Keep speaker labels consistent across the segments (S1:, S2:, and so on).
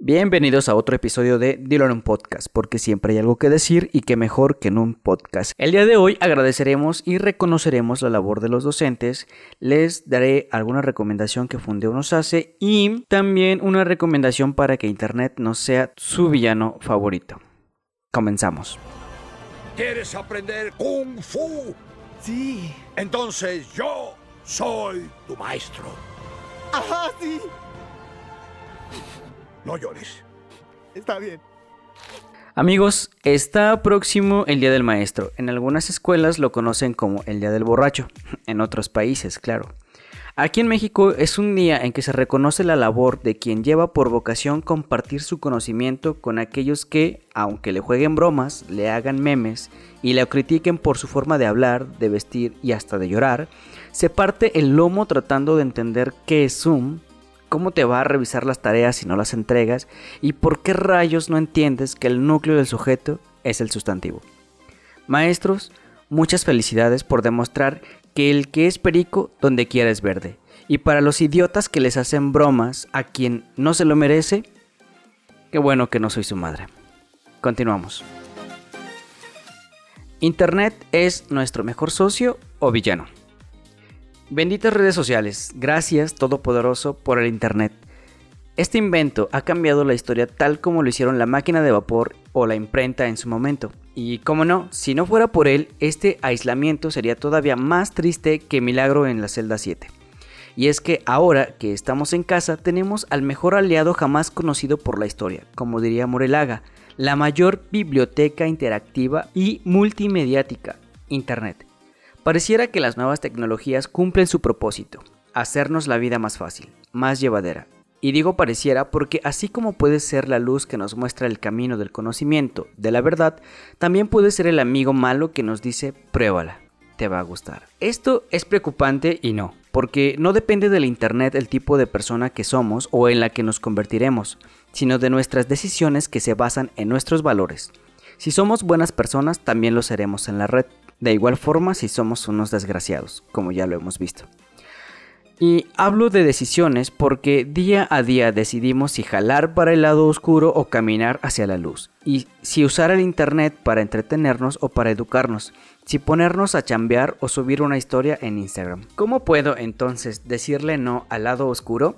S1: Bienvenidos a otro episodio de Dilo en un podcast, porque siempre hay algo que decir y que mejor que en un podcast. El día de hoy agradeceremos y reconoceremos la labor de los docentes, les daré alguna recomendación que Fundeo nos hace y también una recomendación para que Internet no sea su villano favorito. Comenzamos.
S2: ¿Quieres aprender kung fu?
S3: Sí.
S2: Entonces yo soy tu maestro.
S3: Ajá, sí.
S2: No llores.
S3: Está bien.
S1: Amigos, está próximo el Día del Maestro. En algunas escuelas lo conocen como el Día del Borracho, en otros países, claro. Aquí en México es un día en que se reconoce la labor de quien lleva por vocación compartir su conocimiento con aquellos que, aunque le jueguen bromas, le hagan memes y le critiquen por su forma de hablar, de vestir y hasta de llorar, se parte el lomo tratando de entender qué es Zoom, cómo te va a revisar las tareas si no las entregas y por qué rayos no entiendes que el núcleo del sujeto es el sustantivo. Maestros, muchas felicidades por demostrar que el que es perico donde quiera es verde. Y para los idiotas que les hacen bromas a quien no se lo merece, qué bueno que no soy su madre. Continuamos. Internet es nuestro mejor socio o villano. Benditas redes sociales, gracias Todopoderoso por el Internet. Este invento ha cambiado la historia tal como lo hicieron la máquina de vapor o la imprenta en su momento. Y como no, si no fuera por él, este aislamiento sería todavía más triste que Milagro en la celda 7. Y es que ahora que estamos en casa tenemos al mejor aliado jamás conocido por la historia, como diría Morelaga, la mayor biblioteca interactiva y multimediática, Internet. Pareciera que las nuevas tecnologías cumplen su propósito, hacernos la vida más fácil, más llevadera. Y digo pareciera porque así como puede ser la luz que nos muestra el camino del conocimiento, de la verdad, también puede ser el amigo malo que nos dice pruébala, te va a gustar. Esto es preocupante y no, porque no depende del Internet el tipo de persona que somos o en la que nos convertiremos, sino de nuestras decisiones que se basan en nuestros valores. Si somos buenas personas, también lo seremos en la red. De igual forma si somos unos desgraciados, como ya lo hemos visto. Y hablo de decisiones porque día a día decidimos si jalar para el lado oscuro o caminar hacia la luz. Y si usar el internet para entretenernos o para educarnos. Si ponernos a chambear o subir una historia en Instagram. ¿Cómo puedo entonces decirle no al lado oscuro?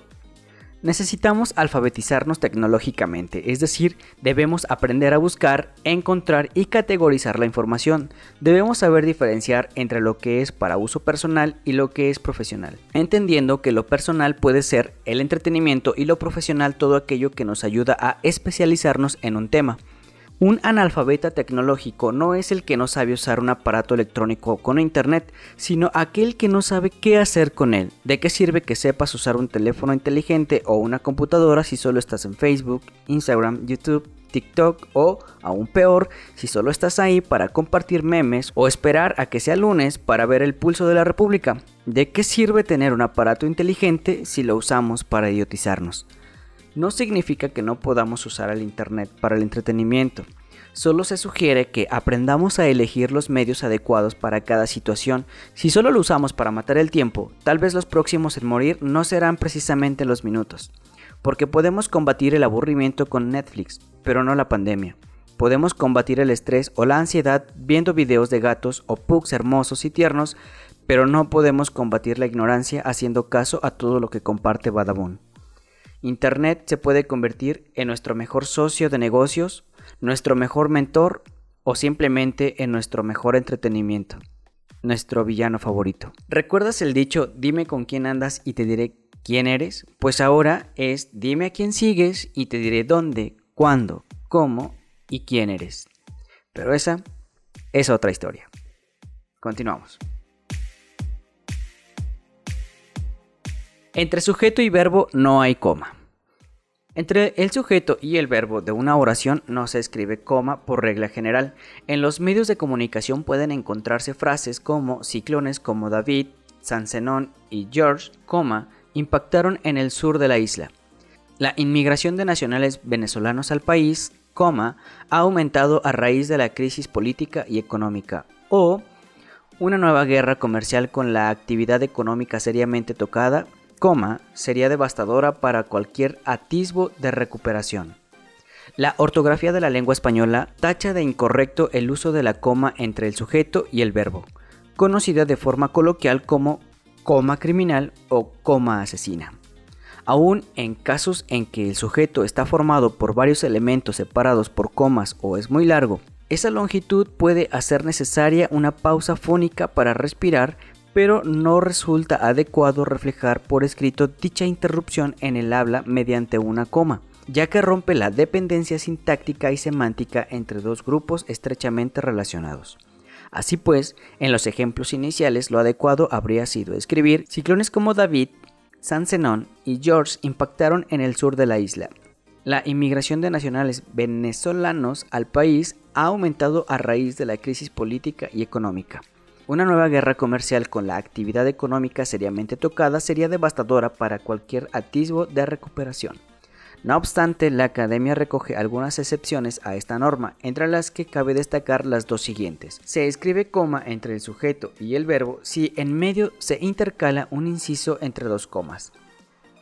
S1: Necesitamos alfabetizarnos tecnológicamente, es decir, debemos aprender a buscar, encontrar y categorizar la información. Debemos saber diferenciar entre lo que es para uso personal y lo que es profesional, entendiendo que lo personal puede ser el entretenimiento y lo profesional todo aquello que nos ayuda a especializarnos en un tema. Un analfabeta tecnológico no es el que no sabe usar un aparato electrónico con internet, sino aquel que no sabe qué hacer con él. ¿De qué sirve que sepas usar un teléfono inteligente o una computadora si solo estás en Facebook, Instagram, YouTube, TikTok o, aún peor, si solo estás ahí para compartir memes o esperar a que sea lunes para ver el pulso de la República? ¿De qué sirve tener un aparato inteligente si lo usamos para idiotizarnos? No significa que no podamos usar el Internet para el entretenimiento. Solo se sugiere que aprendamos a elegir los medios adecuados para cada situación. Si solo lo usamos para matar el tiempo, tal vez los próximos en morir no serán precisamente los minutos. Porque podemos combatir el aburrimiento con Netflix, pero no la pandemia. Podemos combatir el estrés o la ansiedad viendo videos de gatos o pugs hermosos y tiernos, pero no podemos combatir la ignorancia haciendo caso a todo lo que comparte Badabun. Internet se puede convertir en nuestro mejor socio de negocios, nuestro mejor mentor o simplemente en nuestro mejor entretenimiento, nuestro villano favorito. ¿Recuerdas el dicho dime con quién andas y te diré quién eres? Pues ahora es dime a quién sigues y te diré dónde, cuándo, cómo y quién eres. Pero esa es otra historia. Continuamos. Entre sujeto y verbo no hay coma. Entre el sujeto y el verbo de una oración no se escribe coma por regla general. En los medios de comunicación pueden encontrarse frases como ciclones como David, San Zenón y George, impactaron en el sur de la isla. La inmigración de nacionales venezolanos al país, coma, ha aumentado a raíz de la crisis política y económica. O una nueva guerra comercial con la actividad económica seriamente tocada, coma sería devastadora para cualquier atisbo de recuperación. La ortografía de la lengua española tacha de incorrecto el uso de la coma entre el sujeto y el verbo, conocida de forma coloquial como coma criminal o coma asesina. Aún en casos en que el sujeto está formado por varios elementos separados por comas o es muy largo, esa longitud puede hacer necesaria una pausa fónica para respirar, pero no resulta adecuado reflejar por escrito dicha interrupción en el habla mediante una coma, ya que rompe la dependencia sintáctica y semántica entre dos grupos estrechamente relacionados. Así pues, en los ejemplos iniciales lo adecuado habría sido escribir ciclones como David, San Zenón y George impactaron en el sur de la isla. La inmigración de nacionales venezolanos al país ha aumentado a raíz de la crisis política y económica. Una nueva guerra comercial con la actividad económica seriamente tocada sería devastadora para cualquier atisbo de recuperación. No obstante, la Academia recoge algunas excepciones a esta norma, entre las que cabe destacar las dos siguientes. Se escribe coma entre el sujeto y el verbo si en medio se intercala un inciso entre dos comas.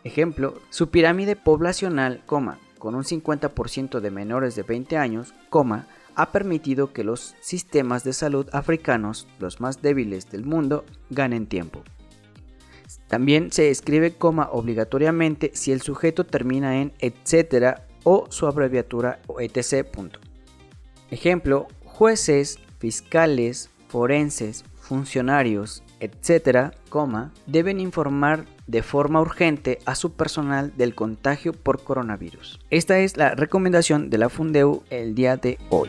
S1: Ejemplo, su pirámide poblacional, coma, con un 50% de menores de 20 años, coma, ha permitido que los sistemas de salud africanos, los más débiles del mundo, ganen tiempo. También se escribe coma obligatoriamente si el sujeto termina en etcétera o su abreviatura etc. Ejemplo, jueces, fiscales, forenses, funcionarios, etcétera, deben informar de forma urgente a su personal del contagio por coronavirus. Esta es la recomendación de la Fundeu el día de hoy.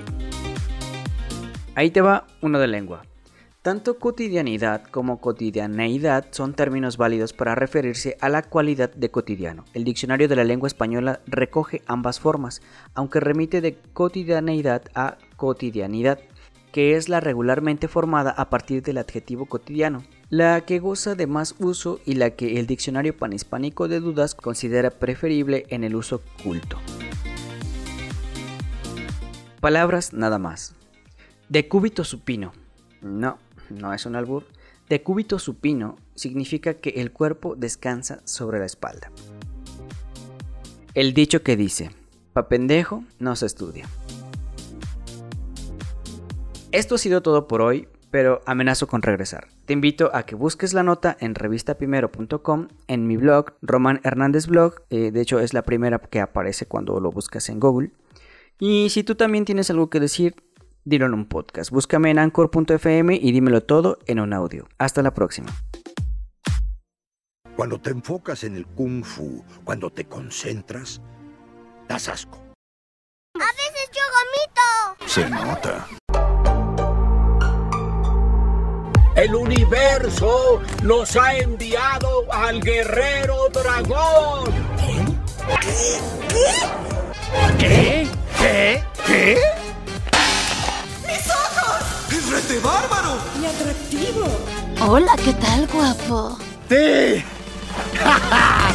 S1: Ahí te va uno de lengua. Tanto cotidianidad como cotidianeidad son términos válidos para referirse a la cualidad de cotidiano. El diccionario de la lengua española recoge ambas formas, aunque remite de cotidianeidad a cotidianidad, que es la regularmente formada a partir del adjetivo cotidiano, la que goza de más uso y la que el diccionario panhispánico de dudas considera preferible en el uso culto. Palabras nada más. Decúbito supino. No, no es un albur, de cúbito supino significa que el cuerpo descansa sobre la espalda. El dicho que dice, pa pendejo no se estudia. Esto ha sido todo por hoy, pero amenazo con regresar. Te invito a que busques la nota en revistaprimero.com, en mi blog, Román Hernández Blog, eh, de hecho es la primera que aparece cuando lo buscas en Google. Y si tú también tienes algo que decir, dilo en un podcast. Búscame en anchor.fm y dímelo todo en un audio. Hasta la próxima.
S2: Cuando te enfocas en el kung fu, cuando te concentras, das asco.
S4: A veces yo gomito.
S2: Se nota.
S5: El universo nos ha enviado al guerrero dragón.
S2: ¿Qué? ¿Qué? ¿Qué?
S3: ¡Es rete bárbaro!
S6: Hola, ¿qué tal, guapo?
S2: ¡Sí!